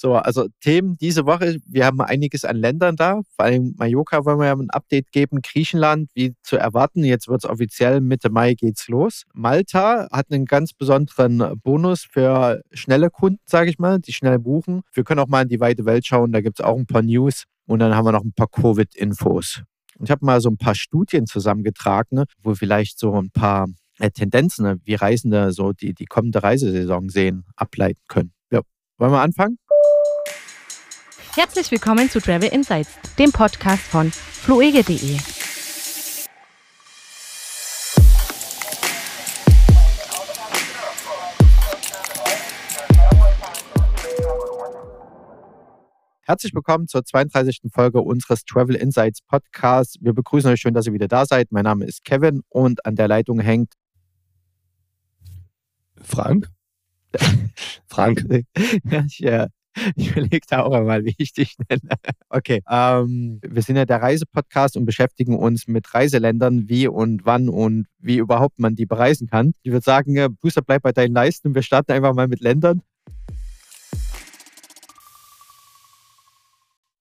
So, also Themen diese Woche. Wir haben einiges an Ländern da. Vor allem Mallorca wollen wir ja ein Update geben. Griechenland, wie zu erwarten. Jetzt wird es offiziell Mitte Mai geht's los. Malta hat einen ganz besonderen Bonus für schnelle Kunden, sage ich mal, die schnell buchen. Wir können auch mal in die weite Welt schauen. Da gibt es auch ein paar News. Und dann haben wir noch ein paar Covid-Infos. Ich habe mal so ein paar Studien zusammengetragen, wo vielleicht so ein paar äh, Tendenzen, wie Reisende so die, die kommende Reisesaison sehen, ableiten können. Ja. Wollen wir anfangen? Herzlich willkommen zu Travel Insights, dem Podcast von fluege.de. Herzlich willkommen zur 32. Folge unseres Travel Insights Podcasts. Wir begrüßen euch schön, dass ihr wieder da seid. Mein Name ist Kevin und an der Leitung hängt Frank. Frank. ja, ich, äh, Ich überlege da auch einmal, wie ich dich nenne. Okay. Ähm, wir sind ja der Reisepodcast und beschäftigen uns mit Reiseländern, wie und wann und wie überhaupt man die bereisen kann. Ich würde sagen, Booster, bleib bei deinen Leisten. Wir starten einfach mal mit Ländern.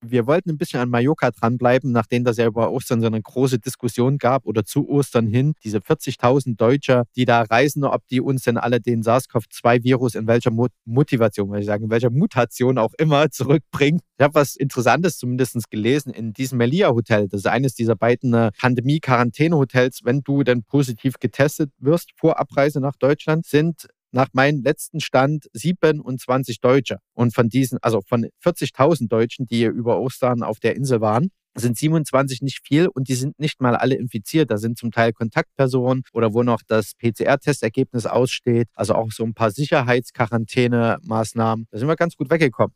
Wir wollten ein bisschen an Mallorca dranbleiben, nachdem das ja über Ostern so eine große Diskussion gab oder zu Ostern hin. Diese 40.000 Deutsche, die da reisen, ob die uns denn alle den SARS-CoV-2-Virus in welcher Motivation, würde ich sagen, in welcher Mutation auch immer zurückbringen. Ich habe was Interessantes zumindest gelesen in diesem Melia-Hotel. Das ist eines dieser beiden äh, Pandemie-Quarantäne-Hotels. Wenn du denn positiv getestet wirst vor Abreise nach Deutschland, sind nach meinem letzten Stand 27 Deutsche. Und von diesen, also von 40.000 Deutschen, die über Ostern auf der Insel waren, sind 27 nicht viel und die sind nicht mal alle infiziert. Da sind zum Teil Kontaktpersonen oder wo noch das PCR-Testergebnis aussteht. Also auch so ein paar Sicherheitsquarantäne-Maßnahmen. Da sind wir ganz gut weggekommen.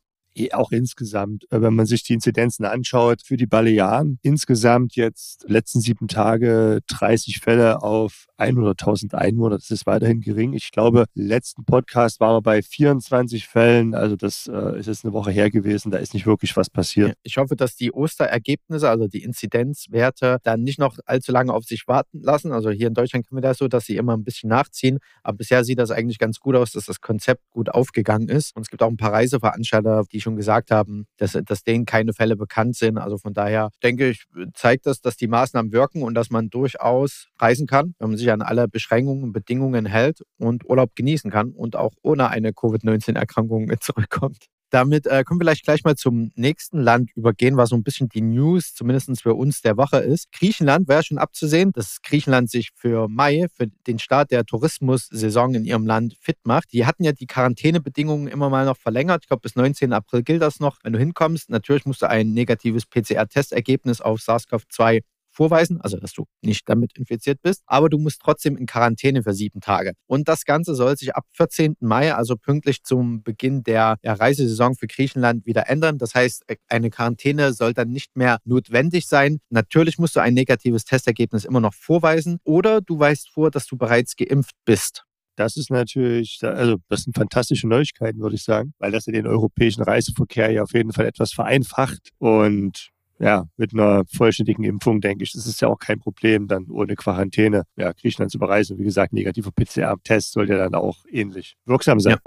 Auch insgesamt, äh, wenn man sich die Inzidenzen anschaut, für die Balearen insgesamt jetzt letzten sieben Tage 30 Fälle auf 100.000 Einwohner. Das ist weiterhin gering. Ich glaube, letzten Podcast waren wir bei 24 Fällen. Also das äh, ist jetzt eine Woche her gewesen. Da ist nicht wirklich was passiert. Ich hoffe, dass die Osterergebnisse, also die Inzidenzwerte, dann nicht noch allzu lange auf sich warten lassen. Also hier in Deutschland kennen wir das so, dass sie immer ein bisschen nachziehen. Aber bisher sieht das eigentlich ganz gut aus, dass das Konzept gut aufgegangen ist. Und es gibt auch ein paar Reiseveranstalter, die schon gesagt haben, dass, dass denen keine Fälle bekannt sind. Also von daher denke ich, zeigt das, dass die Maßnahmen wirken und dass man durchaus reisen kann, wenn man sich an alle Beschränkungen und Bedingungen hält und Urlaub genießen kann und auch ohne eine Covid-19-Erkrankung zurückkommt. Damit äh, können wir vielleicht gleich mal zum nächsten Land übergehen, was so ein bisschen die News, zumindest für uns der Woche ist. Griechenland wäre schon abzusehen, dass Griechenland sich für Mai, für den Start der Tourismussaison in ihrem Land fit macht. Die hatten ja die Quarantänebedingungen immer mal noch verlängert. Ich glaube, bis 19. April gilt das noch. Wenn du hinkommst, natürlich musst du ein negatives PCR-Testergebnis auf SARS-CoV-2 vorweisen, also dass du nicht damit infiziert bist, aber du musst trotzdem in Quarantäne für sieben Tage. Und das Ganze soll sich ab 14. Mai, also pünktlich zum Beginn der, Reisesaison für Griechenland, wieder ändern. Das heißt, eine Quarantäne soll dann nicht mehr notwendig sein. Natürlich musst du ein negatives Testergebnis immer noch vorweisen oder du weißt vor, dass du bereits geimpft bist. Das ist natürlich, also das sind fantastische Neuigkeiten, würde ich sagen, weil das ja den europäischen Reiseverkehr ja auf jeden Fall etwas vereinfacht und ja, mit einer vollständigen Impfung, denke ich, das ist ja auch kein Problem, dann ohne Quarantäne ja, Griechenland zu bereisen. Wie gesagt, negativer PCR-Test soll ja dann auch ähnlich wirksam sein. Ja.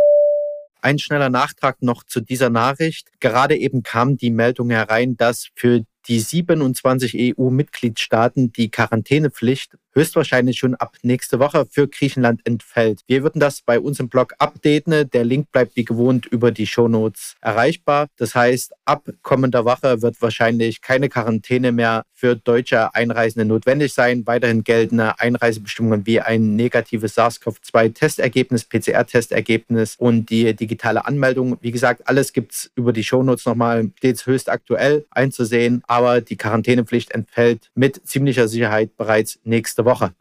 Ein schneller Nachtrag noch zu dieser Nachricht. Gerade eben kam die Meldung herein, dass für die 27 EU-Mitgliedstaaten die Quarantänepflicht höchstwahrscheinlich schon ab nächste Woche für Griechenland entfällt. Wir würden das bei uns im Blog updaten. Der Link bleibt wie gewohnt über die Shownotes erreichbar. Das heißt, ab kommender Woche wird wahrscheinlich keine Quarantäne mehr für deutsche Einreisende notwendig sein. Weiterhin geltende Einreisebestimmungen wie ein negatives SARS-CoV-2-Testergebnis, PCR-Testergebnis und die digitale Anmeldung. Wie gesagt, alles gibt es über die Shownotes nochmal stets höchst aktuell einzusehen. Aber die Quarantänepflicht entfällt mit ziemlicher Sicherheit bereits nächste Woche.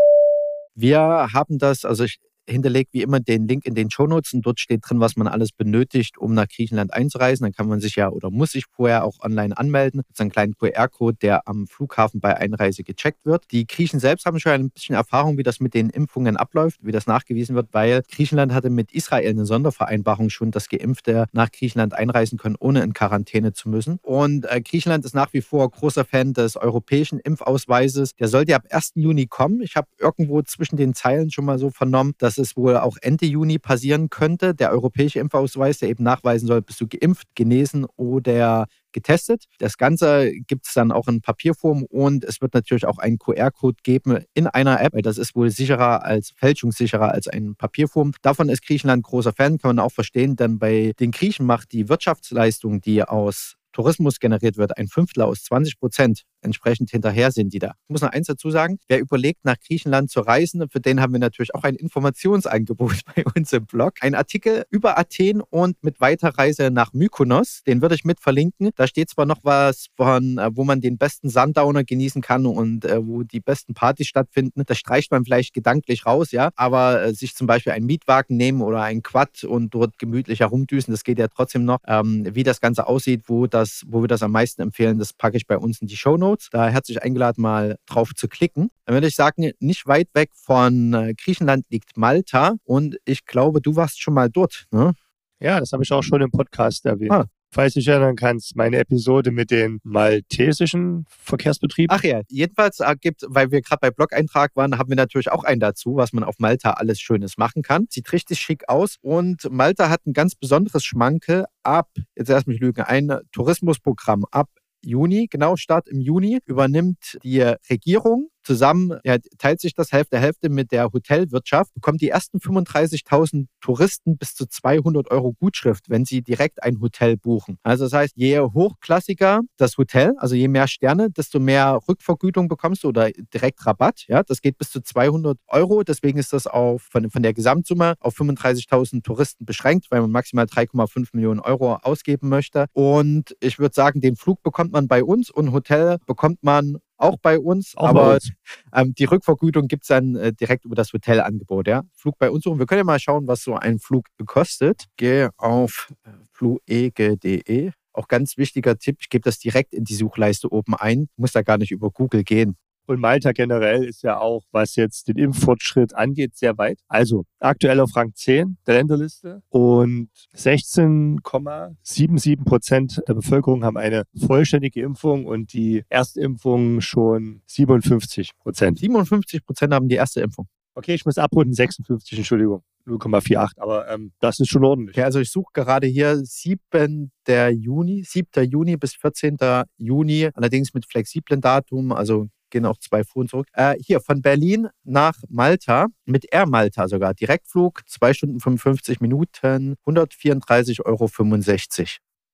Wir haben das, also ich hinterlegt wie immer den Link in den Shownotes und dort steht drin, was man alles benötigt, um nach Griechenland einzureisen. Dann kann man sich ja oder muss sich vorher auch online anmelden. Das ist ein kleiner QR-Code, der am Flughafen bei Einreise gecheckt wird. Die Griechen selbst haben schon ein bisschen Erfahrung, wie das mit den Impfungen abläuft, wie das nachgewiesen wird, weil Griechenland hatte mit Israel eine Sondervereinbarung schon, dass Geimpfte nach Griechenland einreisen können, ohne in Quarantäne zu müssen. Und äh, Griechenland ist nach wie vor großer Fan des europäischen Impfausweises. Der sollte ab 1. Juni kommen. Ich habe irgendwo zwischen den Zeilen schon mal so vernommen, dass dass es wohl auch Ende Juni passieren könnte. Der europäische Impfausweis, der eben nachweisen soll, bist du geimpft, genesen oder getestet. Das Ganze gibt es dann auch in Papierform und es wird natürlich auch einen QR-Code geben in einer App, das ist wohl sicherer als fälschungssicherer als ein Papierform. Davon ist Griechenland großer Fan, kann man auch verstehen, denn bei den Griechen macht die Wirtschaftsleistung, die aus Tourismus generiert wird, ein Fünftel aus 20 Prozent entsprechend hinterher sind die da. Ich muss noch eins dazu sagen, wer überlegt, nach Griechenland zu reisen, für den haben wir natürlich auch ein Informationsangebot bei uns im Blog. Ein Artikel über Athen und mit Weiterreise nach Mykonos, den würde ich mit verlinken. Da steht zwar noch was von, äh, wo man den besten Sundowner genießen kann und äh, wo die besten Partys stattfinden. Das streicht man vielleicht gedanklich raus, ja, aber äh, sich zum Beispiel einen Mietwagen nehmen oder ein Quad und dort gemütlich herumdüsen, das geht ja trotzdem noch. Ähm, wie das Ganze aussieht, wo, das, wo wir das am meisten empfehlen, das packe ich bei uns in die Show Notes. Notes. Da herzlich eingeladen, mal drauf zu klicken. Dann würde ich sagen, nicht weit weg von äh, Griechenland liegt Malta und ich glaube, du warst schon mal dort. Ne? Ja, das habe ich auch schon im Podcast erwähnt. Ah. Falls du dich erinnern kannst, meine Episode mit den maltesischen Verkehrsbetrieben. Ach ja, jedenfalls gibt, weil wir gerade bei Blog-Eintrag waren, haben wir natürlich auch einen dazu, was man auf Malta alles Schönes machen kann. Sieht richtig schick aus und Malta hat ein ganz besonderes Schmankel ab, jetzt erst mich lügen, ein Tourismusprogramm ab Juni, genau, Start im Juni, übernimmt die Regierung zusammen, ja, teilt sich das Hälfte Hälfte mit der Hotelwirtschaft, bekommt die ersten 35.000 Touristen bis zu 200 Euro Gutschrift, wenn sie direkt ein Hotel buchen. Also das heißt, je hochklassiger das Hotel, also je mehr Sterne, desto mehr Rückvergütung bekommst du oder direkt Rabatt. Ja, das geht bis zu 200 Euro. Deswegen ist das auf, von, von der Gesamtsumme auf 35.000 Touristen beschränkt, weil man maximal 3,5 Millionen Euro ausgeben möchte. Und ich würde sagen, den Flug bekommt man bei uns und Hotel bekommt man auch bei uns, auch aber bei uns. Ähm, die Rückvergütung gibt es dann äh, direkt über das Hotelangebot. Ja? Flug bei uns suchen. Wir können ja mal schauen, was so ein Flug kostet. Gehe auf äh, fluege.de. Auch ganz wichtiger Tipp, ich gebe das direkt in die Suchleiste oben ein, muss da gar nicht über Google gehen. Und Malta generell ist ja auch, was jetzt den Impffortschritt angeht, sehr weit. Also aktuell auf Rang 10 der Länderliste und 16,77 Prozent der Bevölkerung haben eine vollständige Impfung und die Erstimpfung schon 57 Prozent. 57 Prozent haben die erste Impfung. Okay, ich muss abrunden, 56, Entschuldigung. 0,48, aber ähm, das ist schon ordentlich. Ja, also ich suche gerade hier 7. Juni, 7. Juni bis 14. Juni, allerdings mit flexiblen Datum, also gehen auch zwei Fuhren zurück. Äh, hier von Berlin nach Malta mit Air Malta sogar. Direktflug, 2 Stunden 55 Minuten, 134,65 Euro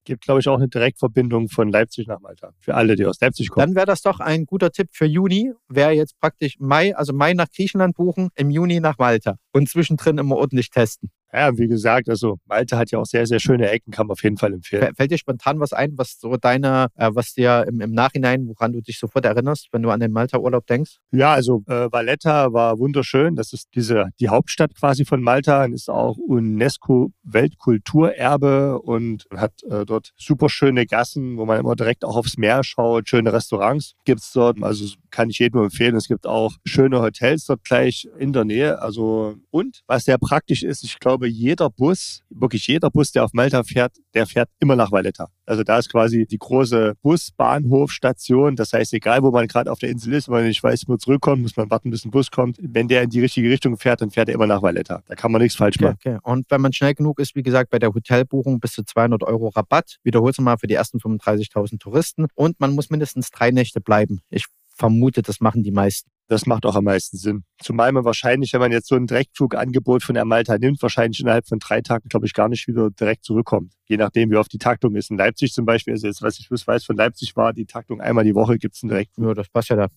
gibt, glaube ich, auch eine Direktverbindung von Leipzig nach Malta. Für alle, die aus Leipzig kommen. Dann wäre das doch ein guter Tipp für Juni. Wäre jetzt praktisch Mai, also Mai nach Griechenland buchen, im Juni nach Malta und zwischendrin immer ordentlich testen. Ja, wie gesagt, also Malta hat ja auch sehr, sehr schöne Ecken, kann man auf jeden Fall empfehlen. Fällt dir spontan was ein, was so deine, äh, was dir im, im, Nachhinein, woran du dich sofort erinnerst, wenn du an den Malta-Urlaub denkst? Ja, also äh, Valletta war wunderschön. Das ist diese, die Hauptstadt quasi von Malta und ist auch UNESCO-Weltkulturerbe und hat äh, dort super schöne Gassen, wo man immer direkt auch aufs Meer schaut. Schöne Restaurants gibt es dort. Also kann ich jedem empfehlen. Es gibt auch schöne Hotels dort gleich in der Nähe. Also und was sehr praktisch ist, ich glaube, jeder Bus, wirklich jeder Bus, der auf Malta fährt, der fährt immer nach Valletta. Also da ist quasi die große Busbahnhofstation. Das heißt, egal wo man gerade auf der Insel ist, wenn man nicht weiß, wo man zurückkommt, muss man warten, bis ein Bus kommt. Wenn der in die richtige Richtung fährt, dann fährt er immer nach Valletta. Da kann man nichts falsch machen. Okay, okay. Und wenn man schnell genug ist, wie gesagt, bei der Hotelbuchung bis zu 200 Euro Rabatt. Wiederholst du mal für die ersten 35.000 Touristen. Und man muss mindestens drei Nächte bleiben. Ich vermute, das machen die meisten. Das macht auch am meisten Sinn. Zumal man wahrscheinlich, wenn man jetzt so ein Direktflugangebot von der Malta nimmt, wahrscheinlich innerhalb von drei Tagen, glaube ich, gar nicht wieder direkt zurückkommt. Je nachdem, wie oft die Taktung ist. In Leipzig zum Beispiel, also jetzt, was ich weiß von Leipzig war, die Taktung einmal die Woche gibt es einen Direktflug. Ja, das passt ja da.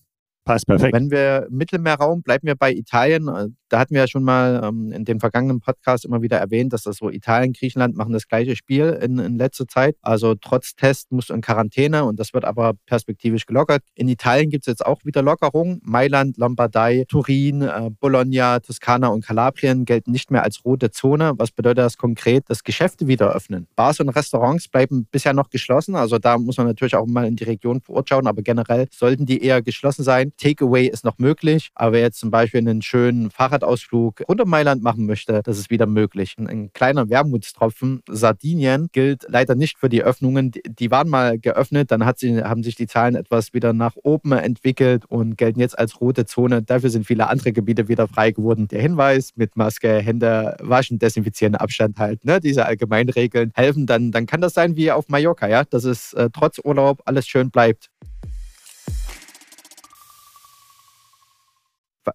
Passt perfekt. Wenn wir Mittelmeerraum, bleiben wir bei Italien. Da hatten wir ja schon mal ähm, in den vergangenen Podcasts immer wieder erwähnt, dass das so Italien, Griechenland machen das gleiche Spiel in, in letzter Zeit. Also trotz Test musst du in Quarantäne und das wird aber perspektivisch gelockert. In Italien gibt es jetzt auch wieder Lockerungen. Mailand, Lombardei, Turin, äh, Bologna, Toskana und Kalabrien gelten nicht mehr als rote Zone. Was bedeutet das konkret? Dass Geschäfte wieder öffnen. Bars und Restaurants bleiben bisher noch geschlossen. Also da muss man natürlich auch mal in die Region vor Ort schauen, aber generell sollten die eher geschlossen sein. Takeaway ist noch möglich, aber jetzt zum Beispiel einen schönen Fahrrad Fahrradausflug runter Mailand machen möchte, das ist wieder möglich. Ein kleiner Wermutstropfen. Sardinien gilt leider nicht für die Öffnungen. Die waren mal geöffnet, dann sie, haben sich die Zahlen etwas wieder nach oben entwickelt und gelten jetzt als rote Zone. Dafür sind viele andere Gebiete wieder frei geworden. Der Hinweis mit Maske, Hände waschen, desinfizieren, Abstand halten. Ne? Diese allgemeinen Regeln helfen. Dann, dann kann das sein wie auf Mallorca, ja, dass es äh, trotz Urlaub alles schön bleibt.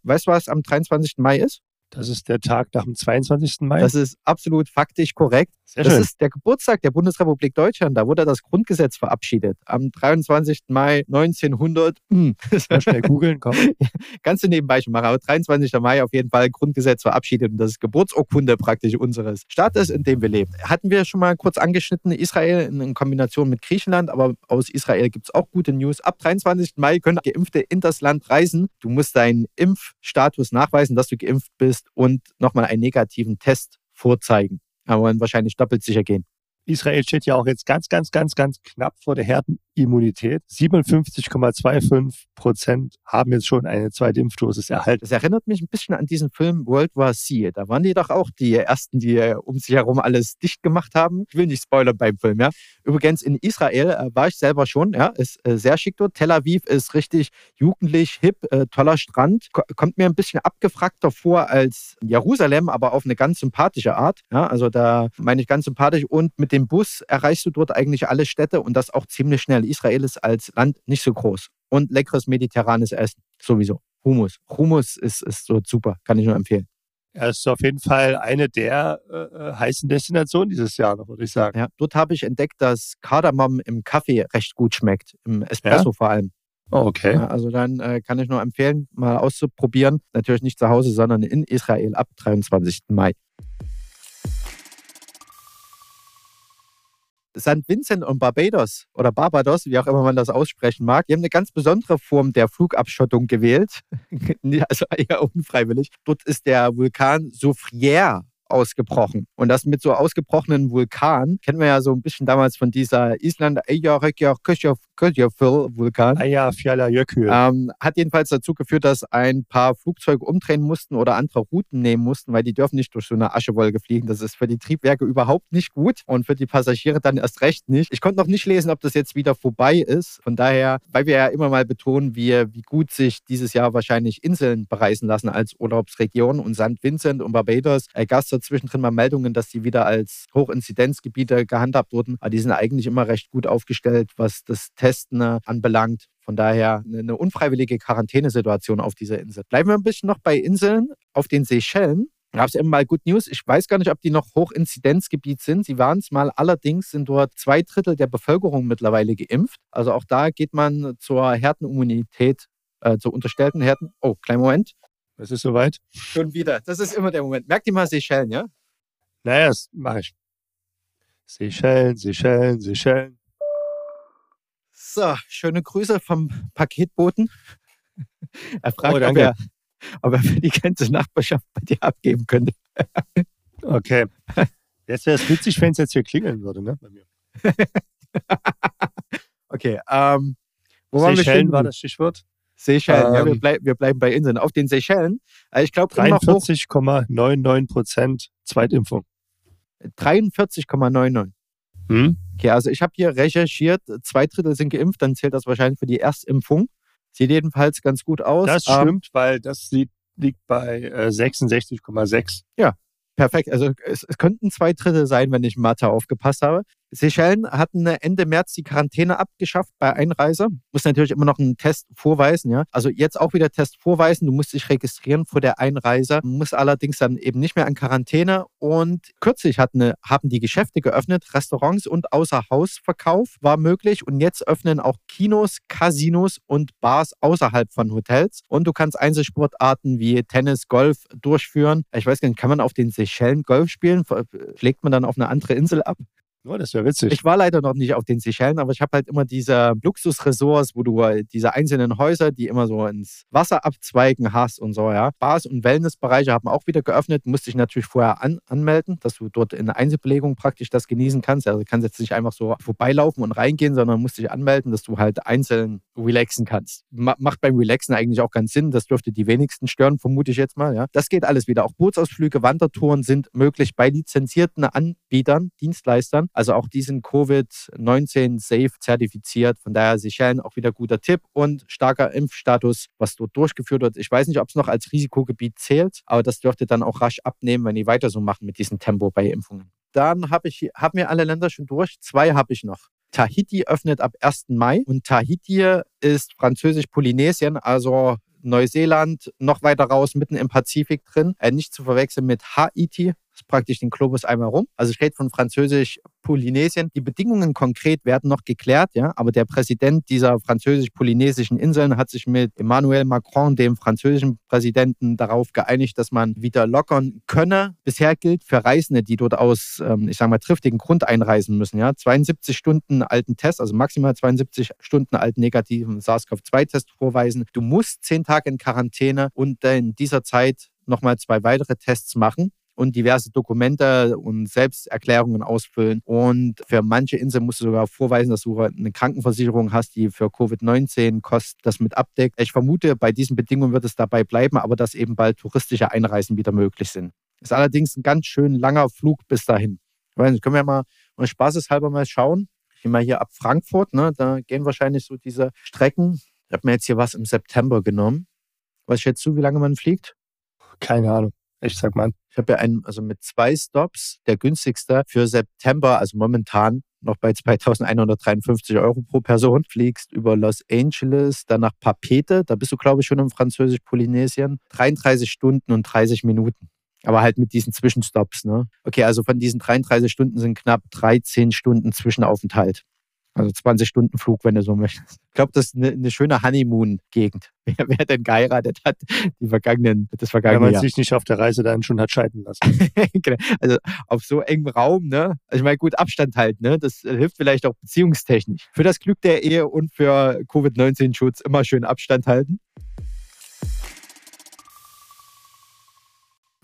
Weißt du, was am 23. Mai ist? Das ist der Tag nach dem 22. Mai. Das ist absolut faktisch korrekt. Sehr das schön. ist der Geburtstag der Bundesrepublik Deutschland. Da wurde das Grundgesetz verabschiedet. Am 23. Mai 1900. Hm. Mal schnell googeln, komm. Kannst du nebenbei schon machen. Aber 23. Mai auf jeden Fall Grundgesetz verabschiedet. Und das ist Geburtsurkunde praktisch unseres Staates, in dem wir leben. Hatten wir schon mal kurz angeschnitten, Israel in Kombination mit Griechenland. Aber aus Israel gibt es auch gute News. Ab 23. Mai können Geimpfte in das Land reisen. Du musst deinen Impfstatus nachweisen, dass du geimpft bist und nochmal einen negativen Test vorzeigen. Aber wahrscheinlich doppelt sicher gehen. Israel steht ja auch jetzt ganz, ganz, ganz, ganz knapp vor der Herdenimmunität. 57,25 Prozent haben jetzt schon eine zweite Impfdosis erhalten. Das erinnert mich ein bisschen an diesen Film World War C. Da waren die doch auch die Ersten, die äh, um sich herum alles dicht gemacht haben. Ich will nicht spoilern beim Film, ja. Übrigens in Israel äh, war ich selber schon, ja. Ist äh, sehr schick dort. Tel Aviv ist richtig jugendlich, hip, äh, toller Strand. Ko kommt mir ein bisschen abgefragter vor als Jerusalem, aber auf eine ganz sympathische Art. Ja, also da meine ich ganz sympathisch und mit dem Bus erreichst du dort eigentlich alle Städte und das auch ziemlich schnell. Israel ist als Land nicht so groß. Und leckeres mediterranes Essen, sowieso. Hummus. Hummus ist, ist so super, kann ich nur empfehlen. Er ist auf jeden Fall eine der äh, heißen Destinationen dieses Jahr noch, würde ich sagen. Ja, dort habe ich entdeckt, dass Kardamom im Kaffee recht gut schmeckt, im Espresso Ja? vor allem. Oh, okay. Also dann äh, kann ich nur empfehlen, mal auszuprobieren. Natürlich nicht zu Hause, sondern in Israel ab 23. Mai. St. Vincent und Barbados oder Barbados, wie auch immer man das aussprechen mag, die haben eine ganz besondere Form der Flugabschottung gewählt. also eher unfreiwillig. Dort ist der Vulkan Soufrière ausgebrochen. Und das mit so ausgebrochenen Vulkanen kennen wir ja so ein bisschen damals von dieser Island Vulkan. Aya Fiala Jökül. Ähm, hat jedenfalls dazu geführt, dass ein paar Flugzeuge umdrehen mussten oder andere Routen nehmen mussten, weil die dürfen nicht durch so eine Aschewolke fliegen. Das ist für die Triebwerke überhaupt nicht gut und für die Passagiere dann erst recht nicht. Ich konnte noch nicht lesen, ob das jetzt wieder vorbei ist. Von daher, weil wir ja immer mal betonen, wie, wie gut sich dieses Jahr wahrscheinlich Inseln bereisen lassen als Urlaubsregion und St. Vincent und Barbados äh, zwischendrin mal Meldungen, dass die wieder als Hochinzidenzgebiete gehandhabt wurden. Aber die sind eigentlich immer recht gut aufgestellt, was das Testen äh, anbelangt. Von daher eine, unfreiwillige Quarantänesituation auf dieser Insel. Bleiben wir ein bisschen noch bei Inseln. Auf den Seychellen gab es eben mal Good News. Ich weiß gar nicht, ob die noch Hochinzidenzgebiet sind. Sie waren es mal. Allerdings sind dort zwei Drittel der Bevölkerung mittlerweile geimpft. Also auch da geht man zur Herdenimmunität, äh, zur unterstellten Herden. Oh, kleinen Moment. Es ist soweit. Schon wieder. Das ist immer der Moment. Merkt ihr mal Seychellen, ja? Naja, das mache ich. Seychellen, Seychellen, Seychellen. So, schöne Grüße vom Paketboten. Er fragt, Oh, ob, er, ob er für die ganze Nachbarschaft bei dir abgeben könnte. Okay. Jetzt wäre es witzig, wenn es jetzt hier klingeln würde, ne? Bei mir. Okay, ähm, wo waren wir Seychellen war das Stichwort. Seychellen, ja, wir, Ähm, bleib, wir bleiben bei Inseln. Auf den Seychellen, äh, ich glaube immer noch hoch 43,99 Prozent Zweitimpfung. 43,99. Hm? Okay, also ich habe hier recherchiert, zwei Drittel sind geimpft, dann zählt das wahrscheinlich für die Erstimpfung. Sieht jedenfalls ganz gut aus. Das Ähm, stimmt, weil das sieht, liegt bei äh, 66,6. Perfekt. Also es, es könnten zwei Drittel sein, wenn ich Mathe aufgepasst habe. Seychellen hatten Ende März die Quarantäne abgeschafft bei Einreise. Muss natürlich immer noch einen Test vorweisen, ja. Also jetzt auch wieder Test vorweisen. Du musst dich registrieren vor der Einreise, muss allerdings dann eben nicht mehr an Quarantäne. Und kürzlich hatten, haben die Geschäfte geöffnet, Restaurants und Außerhausverkauf war möglich. Und jetzt öffnen auch Kinos, Casinos und Bars außerhalb von Hotels. Und du kannst Einzelsportarten wie Tennis, Golf durchführen. Ich weiß gar nicht, kann man auf den Seychellen Golf spielen? Schlägt man dann auf eine andere Insel ab? Oh, das wäre witzig. Ich war leider noch nicht auf den Seychellen, aber ich habe halt immer diese Luxusresorts, wo du äh, diese einzelnen Häuser, die immer so ins Wasser abzweigen hast und so, ja. Bars- und Wellnessbereiche haben auch wieder geöffnet. Musste ich natürlich vorher an anmelden, dass du dort in Einzelbelegung praktisch das genießen kannst. Also du kannst jetzt nicht einfach so vorbeilaufen und reingehen, sondern musst dich anmelden, dass du halt einzeln relaxen kannst. Macht beim Relaxen eigentlich auch ganz Sinn. Das dürfte die wenigsten stören, vermute ich jetzt mal, ja. Das geht alles wieder. Auch Bootsausflüge, Wandertouren sind möglich bei lizenzierten Anbietern, Dienstleistern. Also auch die sind Covid-19 safe zertifiziert. Von daher Seychellen auch wieder guter Tipp und starker Impfstatus, was dort durchgeführt wird. Ich weiß nicht, ob es noch als Risikogebiet zählt, aber das dürfte dann auch rasch abnehmen, wenn die weiter so machen mit diesem Tempo bei Impfungen. Dann habe ich, haben wir alle Länder schon durch. Zwei habe ich noch. Tahiti öffnet ab 1. Mai und Tahiti ist französisch-Polynesien, also Neuseeland noch weiter raus, mitten im Pazifik drin. Äh, nicht zu verwechseln mit Haiti, praktisch den Globus einmal rum. Also steht von Französisch Polynesien. Die Bedingungen konkret werden noch geklärt, ja, aber der Präsident dieser französisch-polynesischen Inseln hat sich mit Emmanuel Macron, dem französischen Präsidenten, darauf geeinigt, dass man wieder lockern könne. Bisher gilt für Reisende, die dort aus, ähm, ich sage mal, triftigen Grund einreisen müssen, ja, 72 Stunden alten Test, also maximal 72 Stunden alten negativen SARS-CoV-2-Test vorweisen. Du musst zehn Tage in Quarantäne und in dieser Zeit nochmal zwei weitere Tests machen und diverse Dokumente und Selbsterklärungen ausfüllen. Und für manche Inseln musst du sogar vorweisen, dass du eine Krankenversicherung hast, die für Covid-19 kostet, das mit abdeckt. Ich vermute, bei diesen Bedingungen wird es dabei bleiben, aber dass eben bald touristische Einreisen wieder möglich sind. Ist allerdings ein ganz schön langer Flug bis dahin. Weiß können wir mal spaßeshalber mal schauen. Ich gehe mal hier ab Frankfurt, ne? da gehen wahrscheinlich so diese Strecken. Ich habe mir jetzt hier was im September genommen. Was schätzt du, wie lange man fliegt? Keine Ahnung. Ich sag mal. Ich habe ja einen, also mit zwei Stops, der günstigste für September, also momentan noch bei 2153 Euro pro Person, fliegst über Los Angeles, dann nach Papete, da bist du, glaube ich, schon im Französisch-Polynesien, 33 Stunden und 30 Minuten. Aber halt mit diesen Zwischenstops, ne? Okay, also von diesen 33 Stunden sind knapp 13 Stunden Zwischenaufenthalt. Also 20 Stunden Flug, wenn du so möchtest. Ich glaube, das ist eine, eine schöne Honeymoon-Gegend. Wer, wer, denn geheiratet hat, die vergangenen, das vergangene Wenn man Jahr. sich nicht auf der Reise dann schon hat scheiden lassen. genau. Also auf so engem Raum, ne? Also ich meine, gut, Abstand halten, ne? Das hilft vielleicht auch beziehungstechnisch. Für das Glück der Ehe und für Covid-19-Schutz immer schön Abstand halten.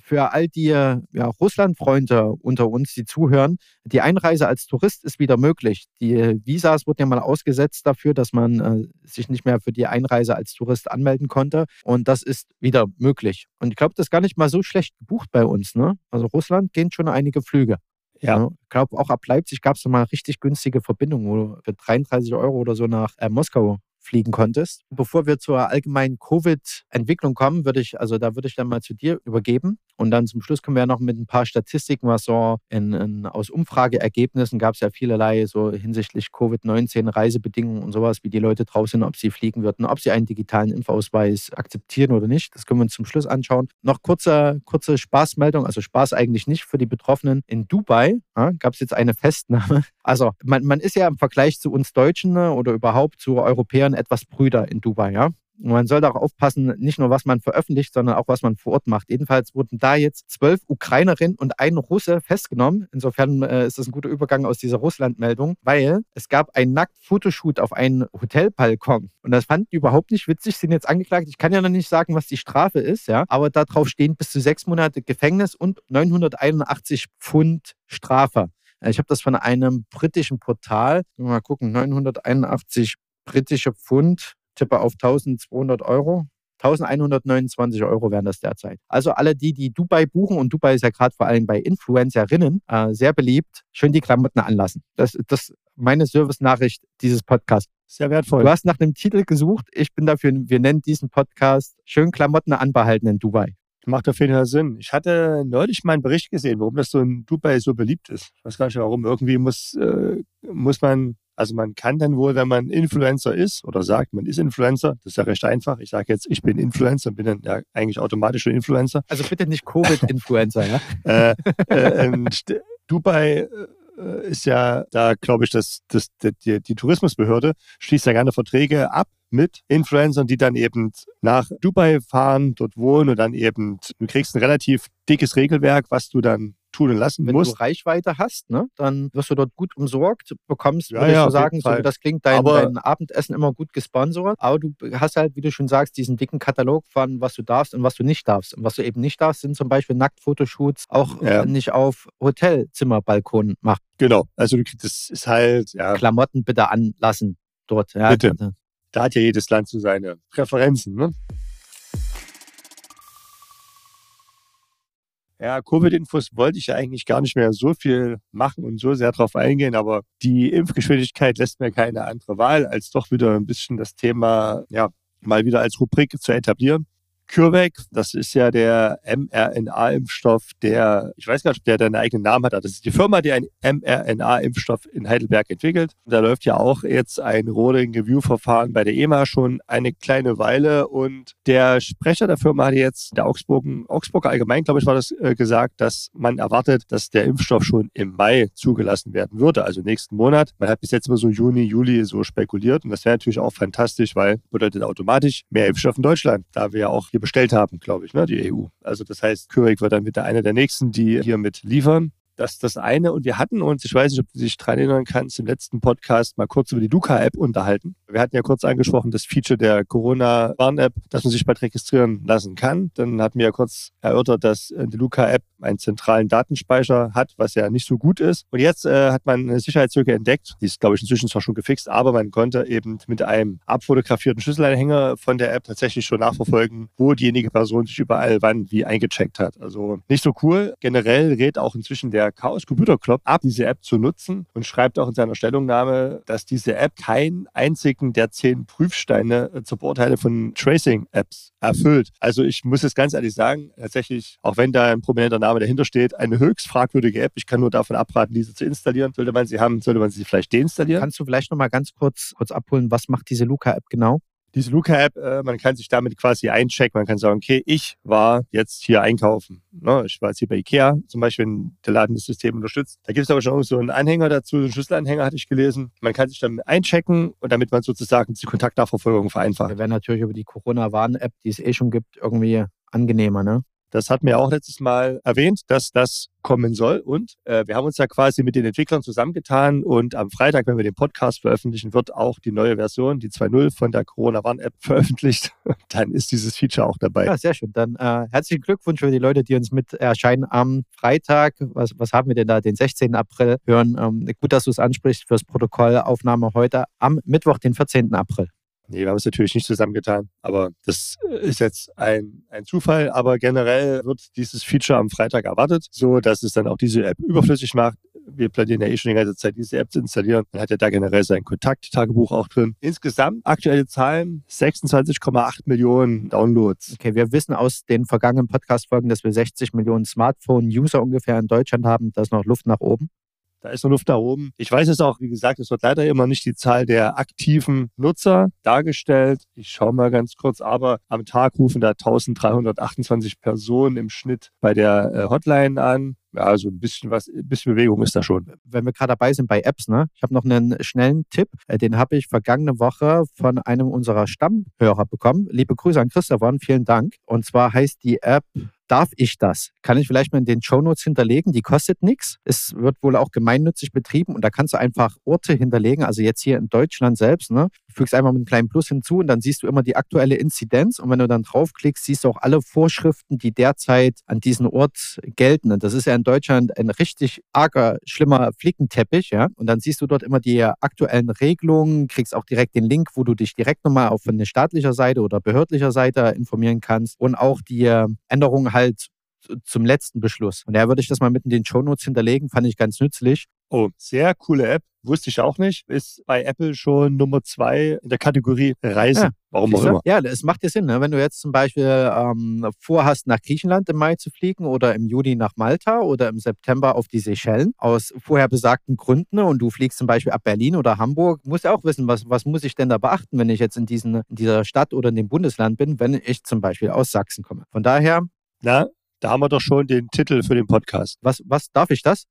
Für all die ja, Russland-Freunde unter uns, die zuhören, die Einreise als Tourist ist wieder möglich. Die Visas wurden ja mal ausgesetzt dafür, dass man äh, sich nicht mehr für die Einreise als Tourist anmelden konnte. Und das ist wieder möglich. Und ich glaube, das ist gar nicht mal so schlecht gebucht bei uns. Ne? Also Russland gehen schon einige Flüge. Ja. Ich glaube, auch ab Leipzig gab es mal richtig günstige Verbindungen, wo du für 33 Euro oder so nach äh, Moskau fliegen konntest. Bevor wir zur allgemeinen Covid-Entwicklung kommen, würde ich, also da würde ich dann mal zu dir übergeben. Und dann zum Schluss kommen wir noch mit ein paar Statistiken, was so in, in, aus Umfrageergebnissen gab es ja vielerlei so hinsichtlich Covid-19, Reisebedingungen und sowas, wie die Leute drauf sind, ob sie fliegen würden, ob sie einen digitalen Impfausweis akzeptieren oder nicht. Das können wir uns zum Schluss anschauen. Noch kurze, kurze Spaßmeldung, also Spaß eigentlich nicht für die Betroffenen. In Dubai ja, gab es jetzt eine Festnahme. Also man, man ist ja im Vergleich zu uns Deutschen ne, oder überhaupt zu Europäern etwas Brüder in Dubai, ja. Und man soll auch aufpassen, nicht nur was man veröffentlicht, sondern auch was man vor Ort macht. Jedenfalls wurden da jetzt zwölf Ukrainerinnen und ein Russe festgenommen. Insofern äh, ist das ein guter Übergang aus dieser Russland-Meldung, weil es gab einen Nackt-Fotoshoot auf einen Hotelbalkon. Und das fanden die überhaupt nicht witzig, sind jetzt angeklagt. Ich kann ja noch nicht sagen, was die Strafe ist, ja, aber darauf stehen bis zu sechs Monate Gefängnis und 981 Pfund Strafe. Äh, ich habe das von einem britischen Portal. Mal gucken, 981 britische Pfund tippe auf 1200 Euro. 1129 Euro wären das derzeit. Also alle die, die Dubai buchen, und Dubai ist ja gerade vor allem bei Influencerinnen äh, sehr beliebt, schön die Klamotten anlassen. Das ist meine Service-Nachricht dieses Podcasts. Sehr wertvoll. Du hast nach einem Titel gesucht. Ich bin dafür, wir nennen diesen Podcast Schön Klamotten anbehalten in Dubai. Macht auf jeden Fall Sinn. Ich hatte neulich mal einen Bericht gesehen, warum das so in Dubai so beliebt ist. Ich weiß gar nicht warum. Irgendwie muss, äh, muss man also man kann dann wohl, wenn man Influencer ist oder sagt, man ist Influencer, das ist ja recht einfach. Ich sage jetzt, ich bin Influencer, bin dann ja eigentlich automatisch schon Influencer. Also bitte nicht Covid-Influencer, ja? äh, äh, ähm, Dubai äh, ist ja da, glaube ich, das, das, die, die Tourismusbehörde schließt ja gerne Verträge ab mit Influencern, die dann eben nach Dubai fahren, dort wohnen und dann eben, du kriegst ein relativ dickes Regelwerk, was du dann tun lassen Wenn du Reichweite hast, ne, dann wirst du dort gut umsorgt, bekommst, Ja, würde ich ja, so sagen, so das klingt, dein, dein Abendessen immer gut gesponsert. Aber du hast halt, wie du schon sagst, diesen dicken Katalog von, was du darfst und was du nicht darfst. Und was du eben nicht darfst, sind zum Beispiel Nacktfotoshoots auch Ja. äh, nicht auf Hotelzimmerbalkonen machen. Genau. Also du kriegst, das ist halt, ja, Klamotten bitte anlassen dort. Ja, Bitte. Also, da hat ja jedes Land so seine Präferenzen. Ne? Ja, Covid-Infos wollte ich ja eigentlich gar nicht mehr so viel machen und so sehr drauf eingehen, aber die Impfgeschwindigkeit lässt mir keine andere Wahl, als doch wieder ein bisschen das Thema, ja, mal wieder als Rubrik zu etablieren. CureVac, das ist ja der mRNA-Impfstoff, der, ich weiß gar nicht, der einen eigenen Namen hat, das ist die Firma, die einen mRNA-Impfstoff in Heidelberg entwickelt. Da läuft ja auch jetzt ein Rolling Review-Verfahren bei der EMA schon eine kleine Weile und der Sprecher der Firma hat jetzt, der Augsburgen, Augsburger Allgemein, glaube ich, war das äh, gesagt, dass man erwartet, dass der Impfstoff schon im Mai zugelassen werden würde, also nächsten Monat. Man hat bis jetzt immer so Juni, Juli so spekuliert und das wäre natürlich auch fantastisch, weil bedeutet automatisch mehr Impfstoff in Deutschland, da wir ja auch hier bestellt haben, glaube ich, ne, die EU. Also das heißt, Körig wird dann wieder einer der nächsten, die hier mit liefern. Das ist das eine. Und wir hatten uns, ich weiß nicht, ob du dich daran erinnern kannst, im letzten Podcast mal kurz über die Luca-App unterhalten. Wir hatten ja kurz angesprochen, das Feature der Corona-Warn-App, dass man sich bald registrieren lassen kann. Dann hatten wir ja kurz erörtert, dass äh, die Luca-App einen zentralen Datenspeicher hat, was ja nicht so gut ist. Und jetzt äh, hat man eine Sicherheitslücke entdeckt. Die ist, glaube ich, inzwischen zwar schon gefixt, aber man konnte eben mit einem abfotografierten Schlüsselanhänger von der App tatsächlich schon nachverfolgen, wo diejenige Person sich überall wann wie eingecheckt hat. Also nicht so cool. Generell rät auch inzwischen der Chaos Computer Club ab, diese App zu nutzen und schreibt auch in seiner Stellungnahme, dass diese App keinen einzigen der zehn Prüfsteine äh, zur Beurteilung von Tracing-Apps erfüllt. Also ich muss es ganz ehrlich sagen, tatsächlich, auch wenn da ein prominenter Name dahinter steht, eine höchst fragwürdige App. Ich kann nur davon abraten, diese zu installieren. Sollte man sie haben, sollte man sie vielleicht deinstallieren. Kannst du vielleicht noch mal ganz kurz, kurz abholen, was macht diese Luca-App genau? Diese Luca-App, äh, man kann sich damit quasi einchecken. Man kann sagen, okay, ich war jetzt hier einkaufen. Ne? Ich war jetzt hier bei Ikea, zum Beispiel, wenn der Laden das System unterstützt. Da gibt es aber schon so einen Anhänger dazu, einen Schlüsselanhänger hatte ich gelesen. Man kann sich dann einchecken und damit man sozusagen die Kontaktnachverfolgung vereinfacht. Wir werden natürlich über die Corona-Warn-App, die es eh schon gibt, irgendwie angenehmer, ne? Das hatten wir auch letztes Mal erwähnt, dass das kommen soll. Und äh, wir haben uns ja quasi mit den Entwicklern zusammengetan. Und am Freitag, wenn wir den Podcast veröffentlichen, wird auch die neue Version, die 2.0 von der Corona-Warn-App veröffentlicht. Dann ist dieses Feature auch dabei. Ja, sehr schön. Dann äh, herzlichen Glückwunsch für die Leute, die uns mit erscheinen am Freitag. Was, was haben wir denn da? Den 16. April hören. Ähm, gut, dass du es ansprichst fürs Protokoll. Aufnahme heute am Mittwoch, den 14. April. Nee, wir haben es natürlich nicht zusammengetan, aber das ist jetzt ein, ein Zufall. Aber generell wird dieses Feature am Freitag erwartet, so dass es dann auch diese App überflüssig macht. Wir planieren ja eh schon die ganze Zeit, diese App zu installieren. Man hat ja da generell sein Kontakttagebuch auch drin. Insgesamt aktuelle Zahlen 26,8 Millionen Downloads. Okay, wir wissen aus den vergangenen Podcast-Folgen, dass wir 60 Millionen Smartphone-User ungefähr in Deutschland haben. Da ist noch Luft nach oben. Da ist noch Luft nach oben. Ich weiß es auch, wie gesagt, es wird leider immer nicht die Zahl der aktiven Nutzer dargestellt. Ich schaue mal ganz kurz, aber am Tag rufen da 1328 Personen im Schnitt bei der äh, Hotline an. Ja, also ein bisschen was, ein bisschen Bewegung ist da schon. wenn wir gerade dabei sind bei Apps, ne? Ich habe noch einen schnellen Tipp. Äh, Den habe ich vergangene Woche von einem unserer Stammhörer bekommen. Liebe Grüße an Christopher vielen Dank. Und zwar heißt die App Darf ich das? Kann ich vielleicht mal in den Shownotes hinterlegen. Die kostet nichts. Es wird wohl auch gemeinnützig betrieben und da kannst du einfach Orte hinterlegen. Also jetzt hier in Deutschland selbst, ne? Fügst einfach mit einem kleinen Plus hinzu und dann siehst du immer die aktuelle Inzidenz. Und wenn du dann draufklickst, siehst du auch alle Vorschriften, die derzeit an diesem Ort gelten. Und das ist ja in Deutschland ein richtig arger, schlimmer Flickenteppich, ja. Und dann siehst du dort immer die aktuellen Regelungen, kriegst auch direkt den Link, wo du dich direkt nochmal auf eine staatlicher Seite oder behördlicher Seite informieren kannst und auch die Änderungen halt zum letzten Beschluss. Und da würde ich das mal mit in den Shownotes hinterlegen, fand ich ganz nützlich. Oh, sehr coole App. Wusste ich auch nicht. Ist bei Apple schon Nummer zwei in der Kategorie Reisen. Ja, Warum auch du? immer. Ja, es macht ja Sinn, ne? wenn du jetzt zum Beispiel ähm, vorhast, nach Griechenland im Mai zu fliegen oder im Juli nach Malta oder im September auf die Seychellen aus vorher besagten Gründen ne? und du fliegst zum Beispiel ab Berlin oder Hamburg, musst ja auch wissen, was, was muss ich denn da beachten, wenn ich jetzt in, diesen, in dieser Stadt oder in dem Bundesland bin, wenn ich zum Beispiel aus Sachsen komme. Von daher, Na, da haben wir doch schon den Titel für den Podcast. was, was darf ich das?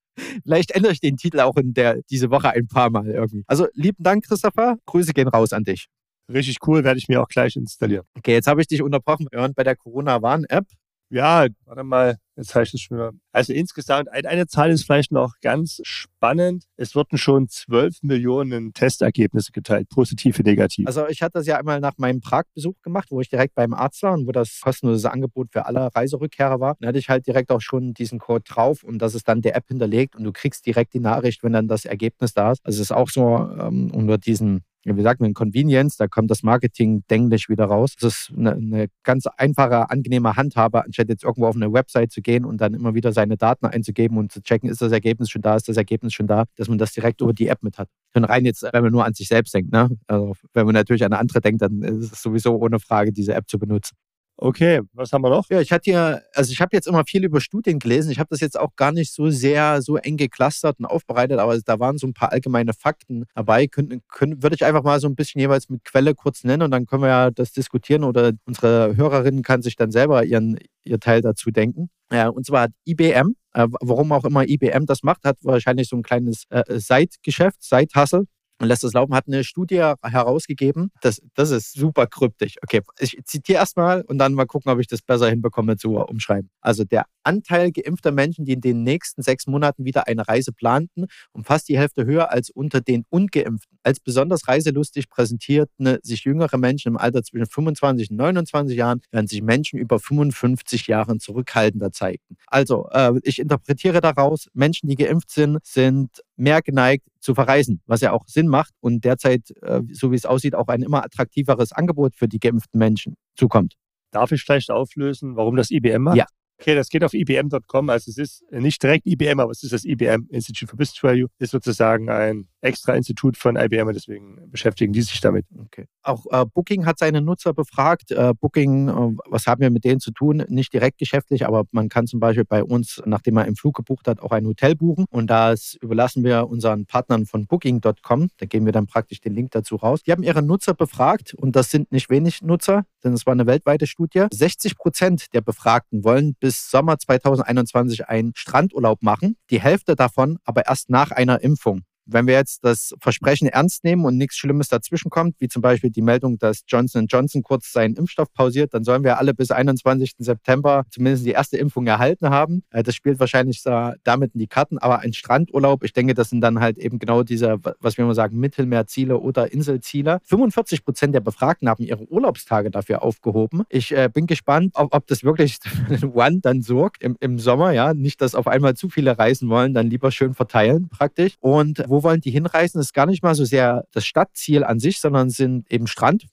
Vielleicht ändere ich den Titel auch in der, diese Woche ein paar Mal irgendwie. Also lieben Dank, Christopher. Grüße gehen raus an dich. Richtig cool, werde ich mir auch gleich installieren. Okay, jetzt habe ich dich unterbrochen. Waren bei der Corona-Warn-App. Ja, warte mal, jetzt heißt es schon wieder. Also insgesamt, eine Zahl ist vielleicht noch ganz spannend. Es wurden schon 12 Millionen Testergebnisse geteilt, positive, negativ. Also ich hatte das ja einmal nach meinem Prag-Besuch gemacht, wo ich direkt beim Arzt war und wo das kostenlose Angebot für alle Reiserückkehrer war. Dann hatte ich halt direkt auch schon diesen Code drauf und das ist dann der App hinterlegt und du kriegst direkt die Nachricht, wenn dann das Ergebnis da ist. Also es ist auch so ähm, unter diesen wie sagt man, Convenience, da kommt das Marketing denklich wieder raus. Das ist eine, eine, ganz einfache, angenehme Handhabe, anstatt jetzt irgendwo auf eine Website zu gehen und dann immer wieder seine Daten einzugeben und zu checken, ist das Ergebnis schon da, ist das Ergebnis schon da, dass man das direkt über die App mit hat. Und rein jetzt, wenn man nur an sich selbst denkt, ne? Also wenn man natürlich an andere denkt, dann ist es sowieso ohne Frage, diese App zu benutzen. Okay, was haben wir noch? Ja, ich hatte ja, also ich habe jetzt immer viel über Studien gelesen. Ich habe das jetzt auch gar nicht so sehr so eng geclustert und aufbereitet, aber da waren so ein paar allgemeine Fakten dabei. Können, können, würde ich einfach mal so ein bisschen jeweils mit Quelle kurz nennen und dann können wir ja das diskutieren oder unsere Hörerin kann sich dann selber ihren, ihr Teil dazu denken. Ja, und zwar hat IBM, äh, warum auch immer IBM das macht, hat wahrscheinlich so ein kleines äh, Seitgeschäft, Seithustle und lässt das laufen, hat eine Studie herausgegeben. Das, das ist super kryptisch. Okay, ich zitiere erstmal und dann mal gucken, ob ich das besser hinbekomme zu umschreiben. Also der Anteil geimpfter Menschen, die in den nächsten sechs Monaten wieder eine Reise planten, um fast die Hälfte höher als unter den Ungeimpften. Als besonders reiselustig präsentierten sich jüngere Menschen im Alter zwischen 25 und 29 Jahren, während sich Menschen über 55 Jahren zurückhaltender zeigten. Also, äh, ich interpretiere daraus, Menschen, die geimpft sind, sind mehr geneigt zu verreisen, was ja auch Sinn macht und derzeit, äh, so wie es aussieht, auch ein immer attraktiveres Angebot für die geimpften Menschen zukommt. Darf ich vielleicht auflösen, warum das IBM macht? Ja. Okay, das geht auf IBM.com. Also es ist nicht direkt IBM, aber es ist das IBM Institute for Business Value. Ist sozusagen ein extra Institut von IBM und deswegen beschäftigen die sich damit. Okay. Auch äh, Booking hat seine Nutzer befragt. Äh, Booking, äh, was haben wir mit denen zu tun? Nicht direkt geschäftlich, aber man kann zum Beispiel bei uns, nachdem man einen Flug gebucht hat, auch ein Hotel buchen. Und das überlassen wir unseren Partnern von Booking.com. Da geben wir dann praktisch den Link dazu raus. Die haben ihre Nutzer befragt und das sind nicht wenig Nutzer, denn es war eine weltweite Studie. 60 Prozent der Befragten wollen bis Sommer 2021 einen Strandurlaub machen. Die Hälfte davon aber erst nach einer Impfung. Wenn wir jetzt das Versprechen ernst nehmen und nichts Schlimmes dazwischen kommt, wie zum Beispiel die Meldung, dass Johnson Johnson kurz seinen Impfstoff pausiert, dann sollen wir alle bis 21. September zumindest die erste Impfung erhalten haben. Äh, das spielt wahrscheinlich damit in die Karten. Aber ein Strandurlaub, ich denke, das sind dann halt eben genau diese, was wir immer sagen, Mittelmeerziele oder Inselziele. 45 Prozent der Befragten haben ihre Urlaubstage dafür aufgehoben. Ich äh, bin gespannt, ob, ob das wirklich One dann sorgt im, im Sommer. Ja, nicht, dass auf einmal zu viele reisen wollen, dann lieber schön verteilen praktisch. Und wo wollen die hinreisen? Das ist gar nicht mal so sehr das Stadtziel an sich, sondern sind eben Strand,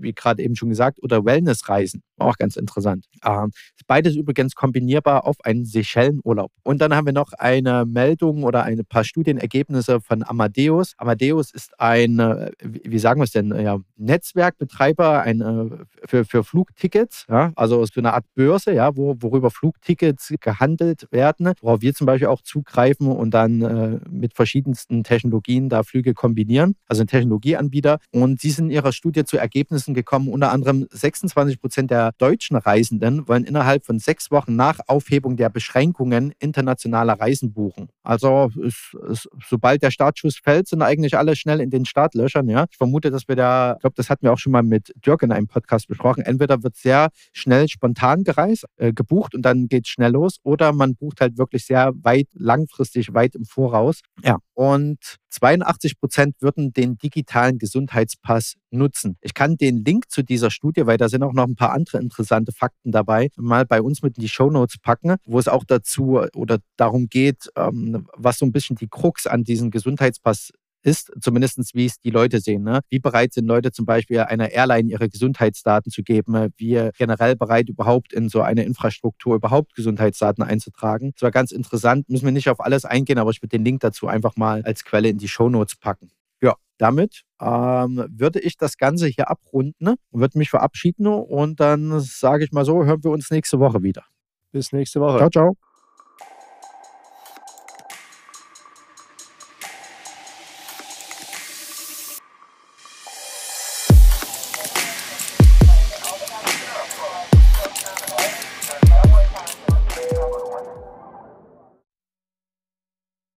wie, gerade eben schon gesagt, oder Wellnessreisen. Auch ganz interessant. Ähm, beides übrigens kombinierbar auf einen Seychellenurlaub. Und dann haben wir noch eine Meldung oder ein paar Studienergebnisse von Amadeus. Amadeus ist ein, wie sagen wir es denn, ja, Netzwerkbetreiber ein, äh, für, für Flugtickets, ja, also so eine Art Börse, ja, wo, worüber Flugtickets gehandelt werden, worauf wir zum Beispiel auch zugreifen und dann äh, mit verschiedensten Technologien da Flüge kombinieren, also ein Technologieanbieter. Und sie sind in ihrer Studie zu Ergebnissen gekommen, unter anderem 26 Prozent der deutschen Reisenden wollen innerhalb von sechs Wochen nach Aufhebung der Beschränkungen internationale Reisen buchen. Also ist, ist, sobald der Startschuss fällt, sind eigentlich alle schnell in den Startlöchern. Ja? Ich vermute, dass wir da, ich glaube, das hatten wir auch schon mal mit Dirk in einem Podcast besprochen, entweder wird sehr schnell spontan gereist, äh, gebucht und dann geht es schnell los oder man bucht halt wirklich sehr weit, langfristig, weit im Voraus. Ja, und 82 Prozent würden den digitalen Gesundheitspass nutzen. Ich kann den Link zu dieser Studie, weil da sind auch noch ein paar andere interessante Fakten dabei, mal bei uns mit in die Show Notes packen, wo es auch dazu oder darum geht, ähm, was so ein bisschen die Krux an diesem Gesundheitspass ist, zumindest wie es die Leute sehen. Ne? Wie bereit sind Leute zum Beispiel einer Airline ihre Gesundheitsdaten zu geben? Wie generell bereit überhaupt in so eine Infrastruktur überhaupt Gesundheitsdaten einzutragen? Das war ganz interessant. Müssen wir nicht auf alles eingehen, aber ich würde den Link dazu einfach mal als Quelle in die Shownotes packen. Ja, damit ähm, würde ich das Ganze hier abrunden und würde mich verabschieden und dann sage ich mal so, hören wir uns nächste Woche wieder. Bis nächste Woche. Ciao, ciao.